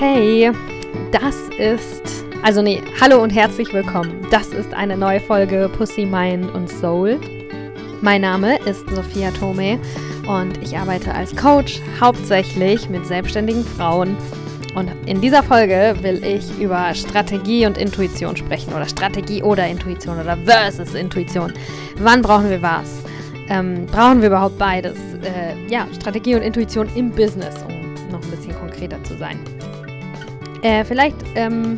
Hey, das ist, also nee, hallo und herzlich willkommen. Das ist eine neue Folge Pussy, Mind und Soul. Mein Name ist Sophia Tome und ich arbeite als Coach hauptsächlich mit selbstständigen Frauen. Und in dieser Folge will ich über Strategie und Intuition sprechen oder Strategie oder Intuition oder versus Intuition. Wann brauchen wir was? Ähm, brauchen wir überhaupt beides? Äh, ja, Strategie und Intuition im Business, um noch ein bisschen konkreter zu sein. Äh, vielleicht ähm,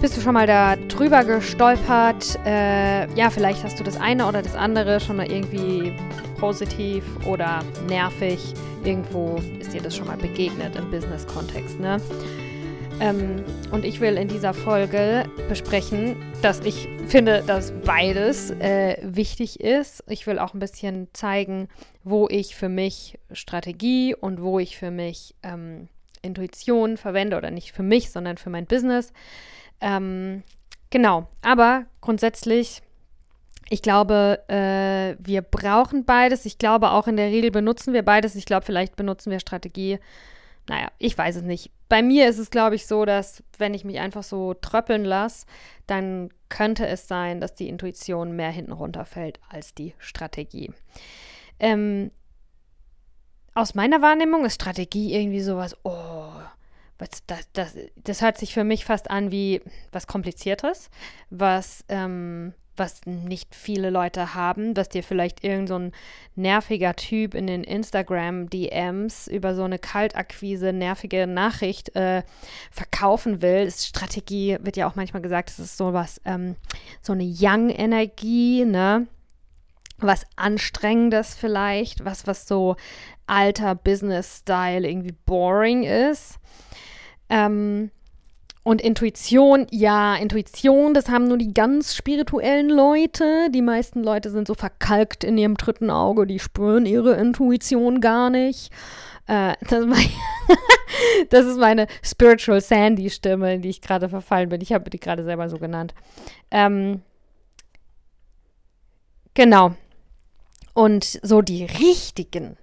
bist du schon mal da drüber gestolpert. Äh, ja, vielleicht hast du das eine oder das andere schon mal irgendwie positiv oder nervig. Irgendwo ist dir das schon mal begegnet im Business-Kontext, ne? Ähm, und ich will in dieser Folge besprechen, dass ich finde, dass beides äh, wichtig ist. Ich will auch ein bisschen zeigen, wo ich für mich Strategie und wo ich für mich ähm, Intuition verwende oder nicht für mich, sondern für mein Business. Ähm, genau, aber grundsätzlich, ich glaube, äh, wir brauchen beides. Ich glaube, auch in der Regel benutzen wir beides. Ich glaube, vielleicht benutzen wir Strategie. Naja, ich weiß es nicht. Bei mir ist es, glaube ich, so, dass wenn ich mich einfach so tröppeln lasse, dann könnte es sein, dass die Intuition mehr hinten runterfällt als die Strategie. Ähm, aus meiner Wahrnehmung ist Strategie irgendwie sowas, oh, was, das, das, das hört sich für mich fast an wie was Kompliziertes, was, ähm, was nicht viele Leute haben, was dir vielleicht irgend so nerviger Typ in den Instagram-DMs über so eine Kaltakquise, nervige Nachricht äh, verkaufen will. Das Strategie wird ja auch manchmal gesagt, es ist sowas, ähm, so eine Young-Energie, ne? was Anstrengendes vielleicht, was, was so alter Business-Style irgendwie boring ist. Ähm, und Intuition, ja, Intuition, das haben nur die ganz spirituellen Leute. Die meisten Leute sind so verkalkt in ihrem dritten Auge, die spüren ihre Intuition gar nicht. Äh, das, das, ist meine Spiritual Sandy-Stimme, in die ich gerade verfallen bin. Ich habe die gerade selber so genannt. Ähm, genau. Und so die richtigen,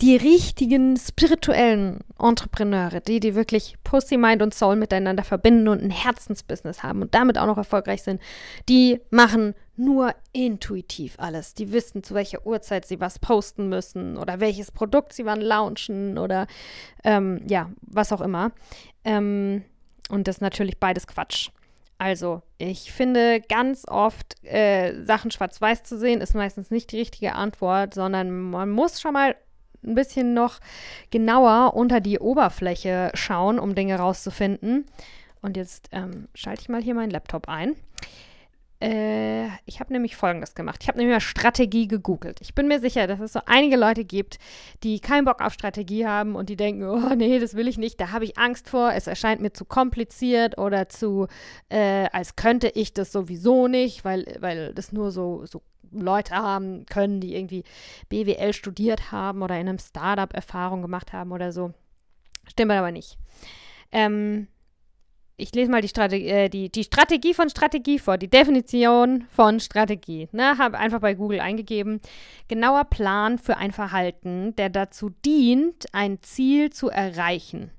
die richtigen spirituellen Entrepreneure, die, die wirklich Pussy, Mind und Soul miteinander verbinden und ein Herzensbusiness haben und damit auch noch erfolgreich sind, die machen nur intuitiv alles. Die wissen, zu welcher Uhrzeit sie was posten müssen oder welches Produkt sie wann launchen oder ähm, ja, was auch immer. Ähm, und das ist natürlich beides Quatsch. Also, ich finde ganz oft, äh, Sachen schwarz-weiß zu sehen, ist meistens nicht die richtige Antwort, sondern man muss schon mal ein bisschen noch genauer unter die Oberfläche schauen, um Dinge rauszufinden. Und jetzt ähm, schalte ich mal hier meinen Laptop ein. Äh, ich habe nämlich Folgendes gemacht. Ich habe nämlich mal Strategie gegoogelt. Ich bin mir sicher, dass es so einige Leute gibt, die keinen Bock auf Strategie haben und die denken, oh nee, das will ich nicht, da habe ich Angst vor, es erscheint mir zu kompliziert oder zu, äh, als könnte ich das sowieso nicht, weil, weil das nur so, so Leute haben können, die irgendwie BWL studiert haben oder in einem Startup Erfahrung gemacht haben oder so. Stimmt aber nicht. Ähm, ich lese mal die Strategie, äh, die, die Strategie von Strategie vor, die Definition von Strategie. Ne, habe einfach bei Google eingegeben. Genauer Plan für ein Verhalten, der dazu dient, ein Ziel zu erreichen.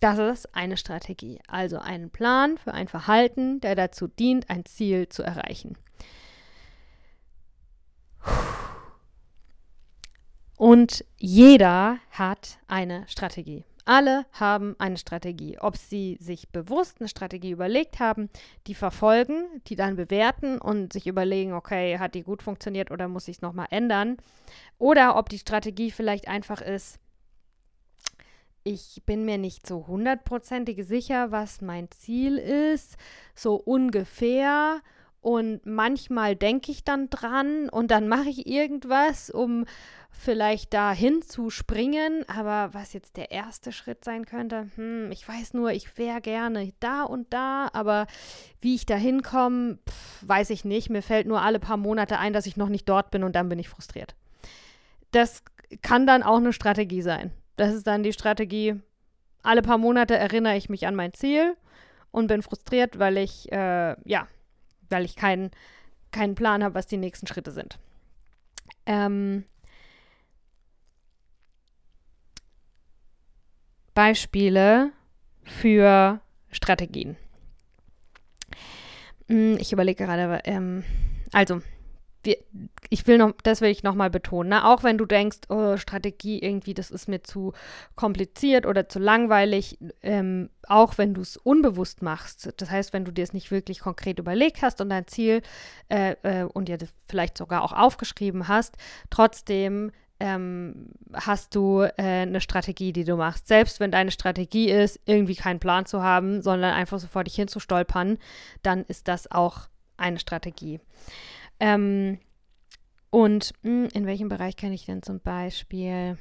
Das ist eine Strategie. Also einen Plan für ein Verhalten, der dazu dient, ein Ziel zu erreichen. Und jeder hat eine Strategie. Alle haben eine Strategie. Ob sie sich bewusst eine Strategie überlegt haben, die verfolgen, die dann bewerten und sich überlegen, okay, hat die gut funktioniert oder muss ich es nochmal ändern? Oder ob die Strategie vielleicht einfach ist, ich bin mir nicht so hundertprozentig sicher, was mein Ziel ist, so ungefähr. Und manchmal denke ich dann dran und dann mache ich irgendwas, um vielleicht dahin zu springen, aber was jetzt der erste Schritt sein könnte, hm, ich weiß nur, ich wäre gerne da und da, aber wie ich da hinkomme, weiß ich nicht. Mir fällt nur alle paar Monate ein, dass ich noch nicht dort bin und dann bin ich frustriert. Das kann dann auch eine Strategie sein. Das ist dann die Strategie, alle paar Monate erinnere ich mich an mein Ziel und bin frustriert, weil ich, äh, ja, weil ich keinen keinen Plan habe, was die nächsten Schritte sind. Ähm, Beispiele für Strategien. Hm, ich überlege gerade, ähm, also ich will noch, das will ich nochmal betonen, ne? auch wenn du denkst, oh, Strategie irgendwie, das ist mir zu kompliziert oder zu langweilig, ähm, auch wenn du es unbewusst machst, das heißt, wenn du dir es nicht wirklich konkret überlegt hast und dein Ziel äh, äh, und dir das vielleicht sogar auch aufgeschrieben hast, trotzdem ähm, hast du äh, eine Strategie, die du machst. Selbst wenn deine Strategie ist, irgendwie keinen Plan zu haben, sondern einfach so vor dich hinzustolpern, dann ist das auch eine Strategie. Ähm, und mh, hm, in welchem Bereich kann ich denn zum Beispiel?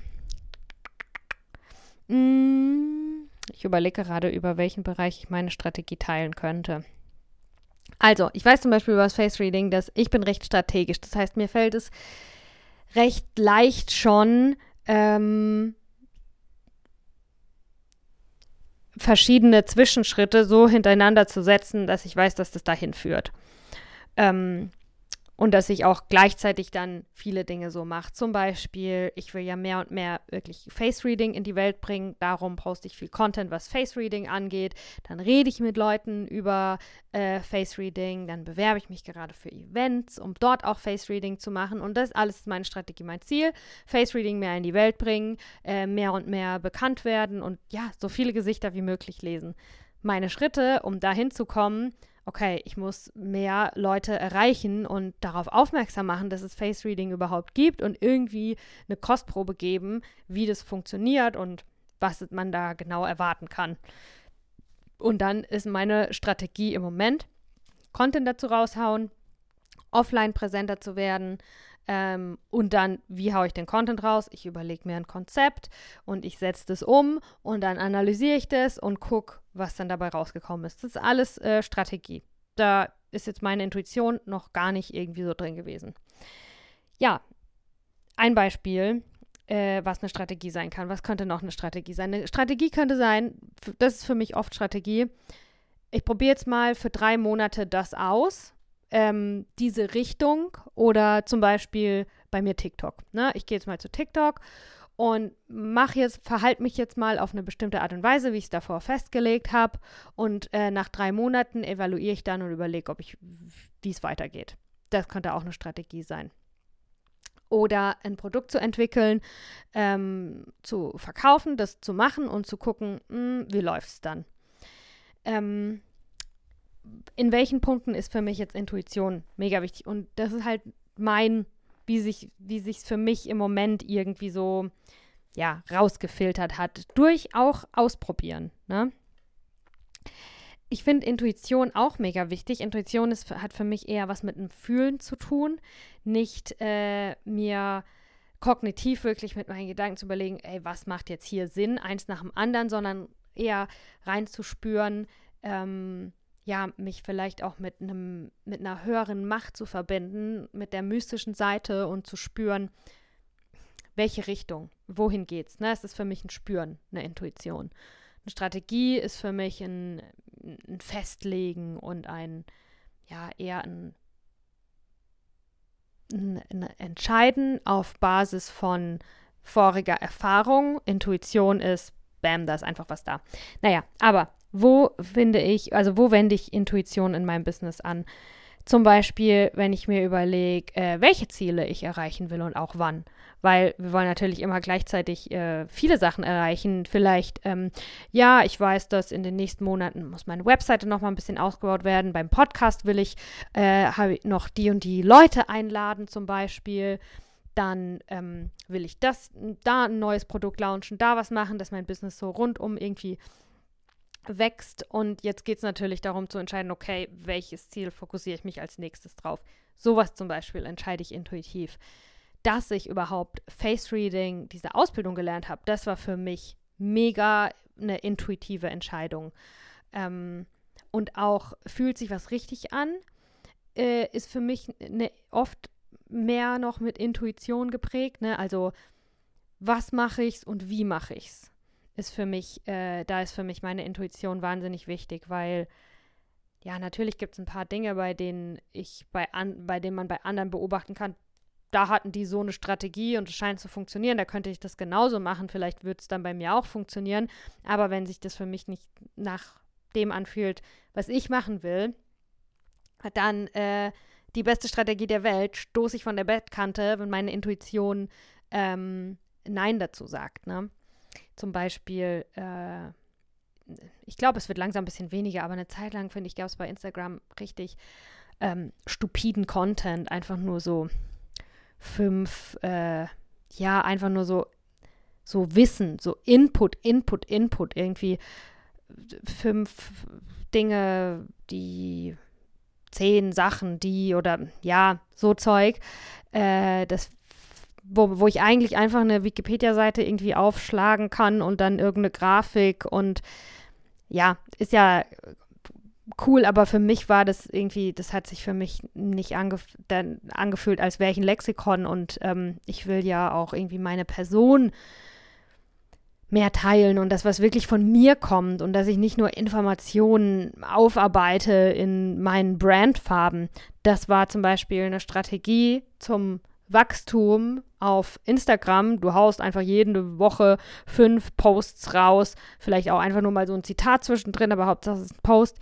Mh, hm, ich überlege gerade, über welchen Bereich ich meine Strategie teilen könnte. Also, ich weiß zum Beispiel über das Face Reading, dass ich bin recht strategisch. Das heißt, mir fällt es recht leicht schon, ähm, verschiedene Zwischenschritte so hintereinander zu setzen, dass ich weiß, dass das dahin führt. Ähm, und dass ich auch gleichzeitig dann viele Dinge so mache. Zum Beispiel, ich will ja mehr und mehr wirklich Face Reading in die Welt bringen. Darum poste ich viel Content, was Face Reading angeht. Dann rede ich mit Leuten über äh, Face Reading. Dann bewerbe ich mich gerade für Events, um dort auch Face Reading zu machen. Und das alles ist meine Strategie, mein Ziel. Face Reading mehr in die Welt bringen, äh, mehr und mehr bekannt werden und ja, so viele Gesichter wie möglich lesen. Meine Schritte, um dahin zu kommen, okay, ich muss mehr Leute erreichen und darauf aufmerksam machen, dass es Face Reading überhaupt gibt und irgendwie eine Kostprobe geben, wie das funktioniert und was man da genau erwarten kann. Und dann ist meine Strategie im Moment, Content dazu raushauen, offline präsenter zu werden, ähm, und dann, wie haue ich den Content raus? Ich überlege mir ein Konzept und ich setze das um und dann analysiere ich das und gucke, was dann dabei rausgekommen ist. Das ist alles äh, Strategie. Da ist jetzt meine Intuition noch gar nicht irgendwie so drin gewesen. Ja, ein Beispiel, äh, was eine Strategie sein kann. Was könnte noch eine Strategie sein? Eine Strategie könnte sein, das ist für mich oft Strategie. Ich probiere jetzt mal für drei Monate das aus ähm, diese Richtung oder zum Beispiel bei mir TikTok. Ne? Ich gehe jetzt mal zu TikTok und mache jetzt, verhalte mich jetzt mal auf eine bestimmte Art und Weise, wie ich es davor festgelegt habe. Und äh, nach drei Monaten evaluiere ich dann und überlege, ob ich, wie es weitergeht. Das könnte auch eine Strategie sein. Oder ein Produkt zu entwickeln, ähm, zu verkaufen, das zu machen und zu gucken, mh, hm, wie läuft es dann. Ähm, in welchen Punkten ist für mich jetzt Intuition mega wichtig. Und das ist halt mein, wie sich, wie sich für mich im Moment irgendwie so, ja, rausgefiltert hat. Durch auch ausprobieren, ne? Ich finde Intuition auch mega wichtig. Intuition ist, hat für mich eher was mit dem Fühlen zu tun, nicht äh, mir kognitiv wirklich mit meinen Gedanken zu überlegen, ey, was macht jetzt hier Sinn, eins nach dem anderen, sondern eher reinzuspüren, ähm, ja, mich vielleicht auch mit einem, mit einer höheren Macht zu verbinden, mit der mystischen Seite und zu spüren, welche Richtung, wohin geht's. Ne? Es ist für mich ein Spüren, eine Intuition. Eine Strategie ist für mich ein, ein Festlegen und ein, ja, eher ein, ein, ein Entscheiden auf Basis von voriger Erfahrung. Intuition ist, bam, da ist einfach was da. Naja, aber wo finde ich, also wo wende ich Intuition in meinem Business an? Zum Beispiel, wenn ich mir überlege, äh, welche Ziele ich erreichen will und auch wann. Weil wir wollen natürlich immer gleichzeitig äh, viele Sachen erreichen. Vielleicht, ähm, ja, ich weiß, dass in den nächsten Monaten muss meine Webseite noch mal ein bisschen ausgebaut werden. Beim Podcast will ich äh, noch die und die Leute einladen zum Beispiel. Dann ähm, will ich das, da ein neues Produkt launchen, da was machen, dass mein Business so rundum irgendwie wächst. Und jetzt geht es natürlich darum zu entscheiden, okay, welches Ziel fokussiere ich mich als nächstes drauf. Sowas zum Beispiel entscheide ich intuitiv. Dass ich überhaupt Face Reading, diese Ausbildung gelernt habe, das war für mich mega eine intuitive Entscheidung. Ähm, und auch fühlt sich was richtig an, äh, ist für mich ne, oft mehr noch mit Intuition geprägt. Ne? Also was mache ich's und wie mache ich's? Ist für mich, äh, da ist für mich meine Intuition wahnsinnig wichtig, weil ja, natürlich gibt es ein paar Dinge, bei denen ich bei an, bei denen man bei anderen beobachten kann, da hatten die so eine Strategie und es scheint zu funktionieren, da könnte ich das genauso machen, vielleicht wird es dann bei mir auch funktionieren, aber wenn sich das für mich nicht nach dem anfühlt, was ich machen will, dann äh, die beste Strategie der Welt, stoße ich von der Bettkante, wenn meine Intuition ähm, Nein dazu sagt. Ne? Zum Beispiel, äh, ich glaube, es wird langsam ein bisschen weniger, aber eine Zeit lang, finde ich, gab es bei Instagram richtig ähm, stupiden Content, einfach nur so fünf, äh, ja, einfach nur so, so Wissen, so Input, Input, Input, irgendwie fünf Dinge, die zehn Sachen, die oder ja, so Zeug, äh, das wo, wo ich eigentlich einfach eine Wikipedia-Seite irgendwie aufschlagen kann und dann irgendeine Grafik und ja, ist ja cool, aber für mich war das irgendwie, das hat sich für mich nicht angef angefühlt, als wäre ich ein Lexikon und ähm, ich will ja auch irgendwie meine Person mehr teilen und das, was wirklich von mir kommt und dass ich nicht nur Informationen aufarbeite in meinen Brandfarben. Das war zum Beispiel eine Strategie zum Wachstum auf Instagram. Du haust einfach jede Woche fünf Posts raus, vielleicht auch einfach nur mal so ein Zitat zwischendrin, aber Hauptsache es ist ein Post.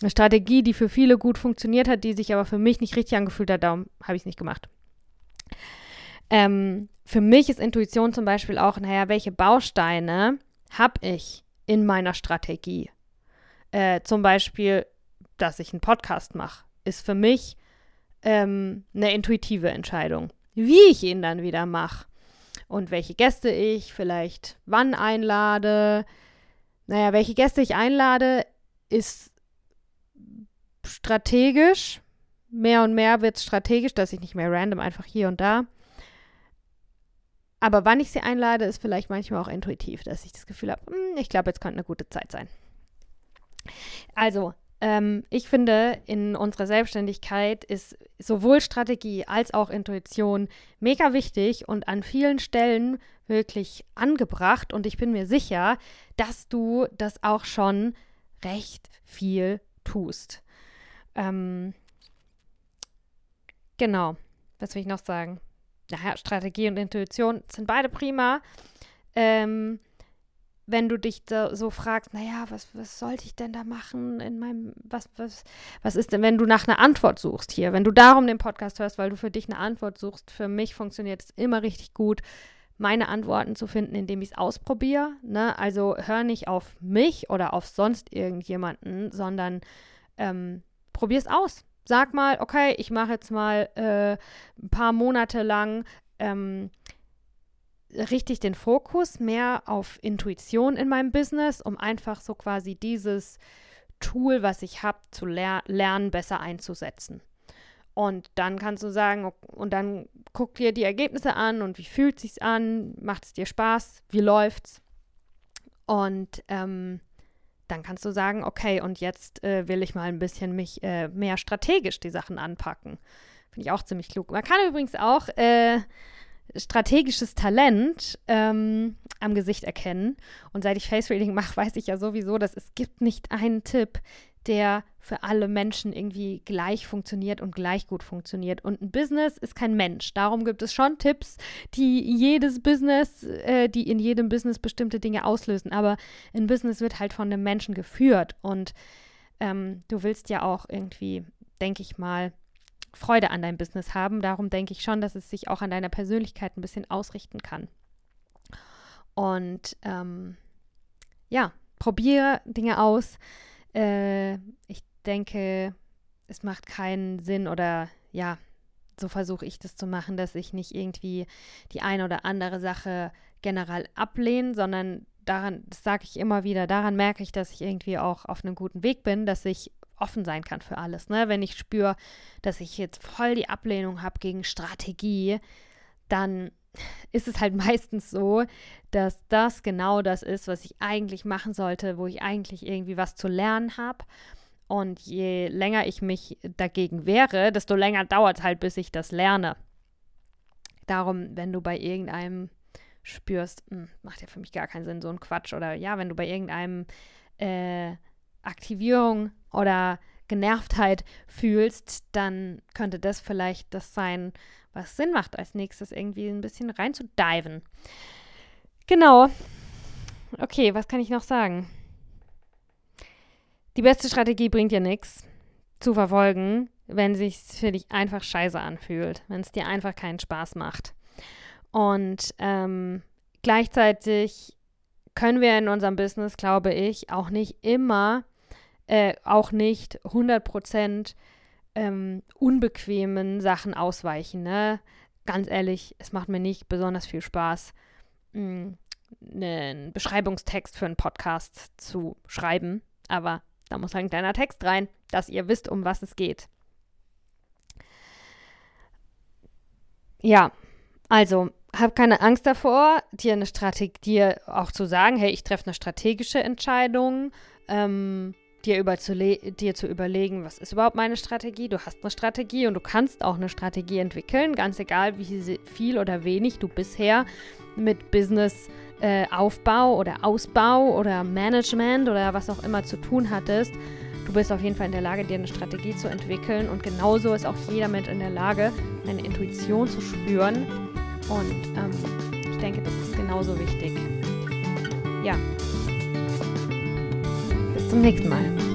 Eine Strategie, die für viele gut funktioniert hat, die sich aber für mich nicht richtig angefühlt hat, darum habe ich es nicht gemacht. Ähm, für mich ist Intuition zum Beispiel auch, naja, welche Bausteine habe ich in meiner Strategie? Äh, zum Beispiel, dass ich einen Podcast mache, ist für mich ähm, eine intuitive Entscheidung. Wie ich ihn dann wieder mache und welche Gäste ich vielleicht wann einlade. Naja, welche Gäste ich einlade, ist strategisch. Mehr und mehr wird es strategisch, dass ich nicht mehr random einfach hier und da aber wann ich sie einlade, ist vielleicht manchmal auch intuitiv, dass ich das Gefühl habe, hm, ich glaube, jetzt könnte eine gute Zeit sein. Also, ähm, ich finde, in unserer Selbstständigkeit ist sowohl Strategie als auch Intuition mega wichtig und an vielen Stellen wirklich angebracht. Und ich bin mir sicher, dass du das auch schon recht viel tust. Ähm, genau. Was will ich noch sagen? naja, Strategie und Intuition sind beide prima. Ähm, wenn du dich so fragst, naja, was, was sollte ich denn da machen in meinem, was, was, was ist denn, wenn du nach einer Antwort suchst hier, wenn du darum den Podcast hörst, weil du für dich eine Antwort suchst, für mich funktioniert es immer richtig gut, meine Antworten zu finden, indem ich es ausprobiere. Ne? Also hör nicht auf mich oder auf sonst irgendjemanden, sondern ähm, probier es aus sag mal, okay, ich mache jetzt mal äh, ein paar Monate lang ähm, richtig den Fokus mehr auf Intuition in meinem Business, um einfach so quasi dieses Tool, was ich habe, zu ler lernen, besser einzusetzen. Und dann kannst du sagen, und dann guck dir die Ergebnisse an und wie fühlt sich's an, macht es dir Spaß, wie läuft's? Und ähm, dann kannst du sagen, okay, und jetzt äh, will ich mal ein bisschen mich äh, mehr strategisch die Sachen anpacken. Finde ich auch ziemlich klug. Man kann übrigens auch äh, strategisches Talent ähm, am Gesicht erkennen. Und seit ich Face Reading mache, weiß ich ja sowieso, dass es gibt nicht einen Tipp, der für alle Menschen irgendwie gleich funktioniert und gleich gut funktioniert. Und ein Business ist kein Mensch. Darum gibt es schon Tipps, die jedes Business, äh, die in jedem Business bestimmte Dinge auslösen. Aber ein Business wird halt von einem Menschen geführt. Und ähm, du willst ja auch irgendwie, denke ich mal, Freude an deinem Business haben. Darum denke ich schon, dass es sich auch an deiner Persönlichkeit ein bisschen ausrichten kann. Und ähm, ja, probiere Dinge aus äh, ich denke, es macht keinen Sinn oder ja, so versuche ich das zu machen, dass ich nicht irgendwie die eine oder andere Sache generell ablehne, sondern daran, das sage ich immer wieder, daran merke ich, dass ich irgendwie auch auf einem guten Weg bin, dass ich offen sein kann für alles. Ne? Wenn ich spüre, dass ich jetzt voll die Ablehnung habe gegen Strategie, dann ist es halt meistens so, dass das genau das ist, was ich eigentlich machen sollte, wo ich eigentlich irgendwie was zu lernen habe. Und je länger ich mich dagegen wehre, desto länger dauert es halt, bis ich das lerne. Darum, wenn du bei irgendeinem spürst, hm, macht ja für mich gar keinen Sinn, so ein Quatsch. Oder ja, wenn du bei irgendeinem äh, Aktivierung oder Genervtheit fühlst, dann könnte das vielleicht das sein, was Sinn macht, als nächstes irgendwie ein bisschen rein zu diven. Genau. Okay, was kann ich noch sagen? Die beste Strategie bringt dir nichts zu verfolgen, wenn es sich für dich einfach scheiße anfühlt, wenn es dir einfach keinen Spaß macht. Und ähm, gleichzeitig können wir in unserem Business, glaube ich, auch nicht immer, äh, auch nicht 100 Prozent ähm, unbequemen Sachen ausweichen. Ne? Ganz ehrlich, es macht mir nicht besonders viel Spaß, mh, einen Beschreibungstext für einen Podcast zu schreiben. Aber da muss halt ein kleiner Text rein, dass ihr wisst, um was es geht. Ja, also hab keine Angst davor, dir eine Strategie, dir auch zu sagen, hey, ich treffe eine strategische Entscheidung, ähm, dir, dir zu überlegen, was ist überhaupt meine Strategie. Du hast eine Strategie und du kannst auch eine Strategie entwickeln, ganz egal, wie viel oder wenig du bisher mit Business äh, oder Ausbau oder Management oder was auch immer zu tun hattest. Du bist auf jeden Fall in der Lage, dir eine Strategie zu entwickeln und genauso ist auch jeder Mensch in der Lage, eine Intuition zu spüren. Und ähm, ich denke, das ist genauso wichtig. Ja. Zum nächsten Mal.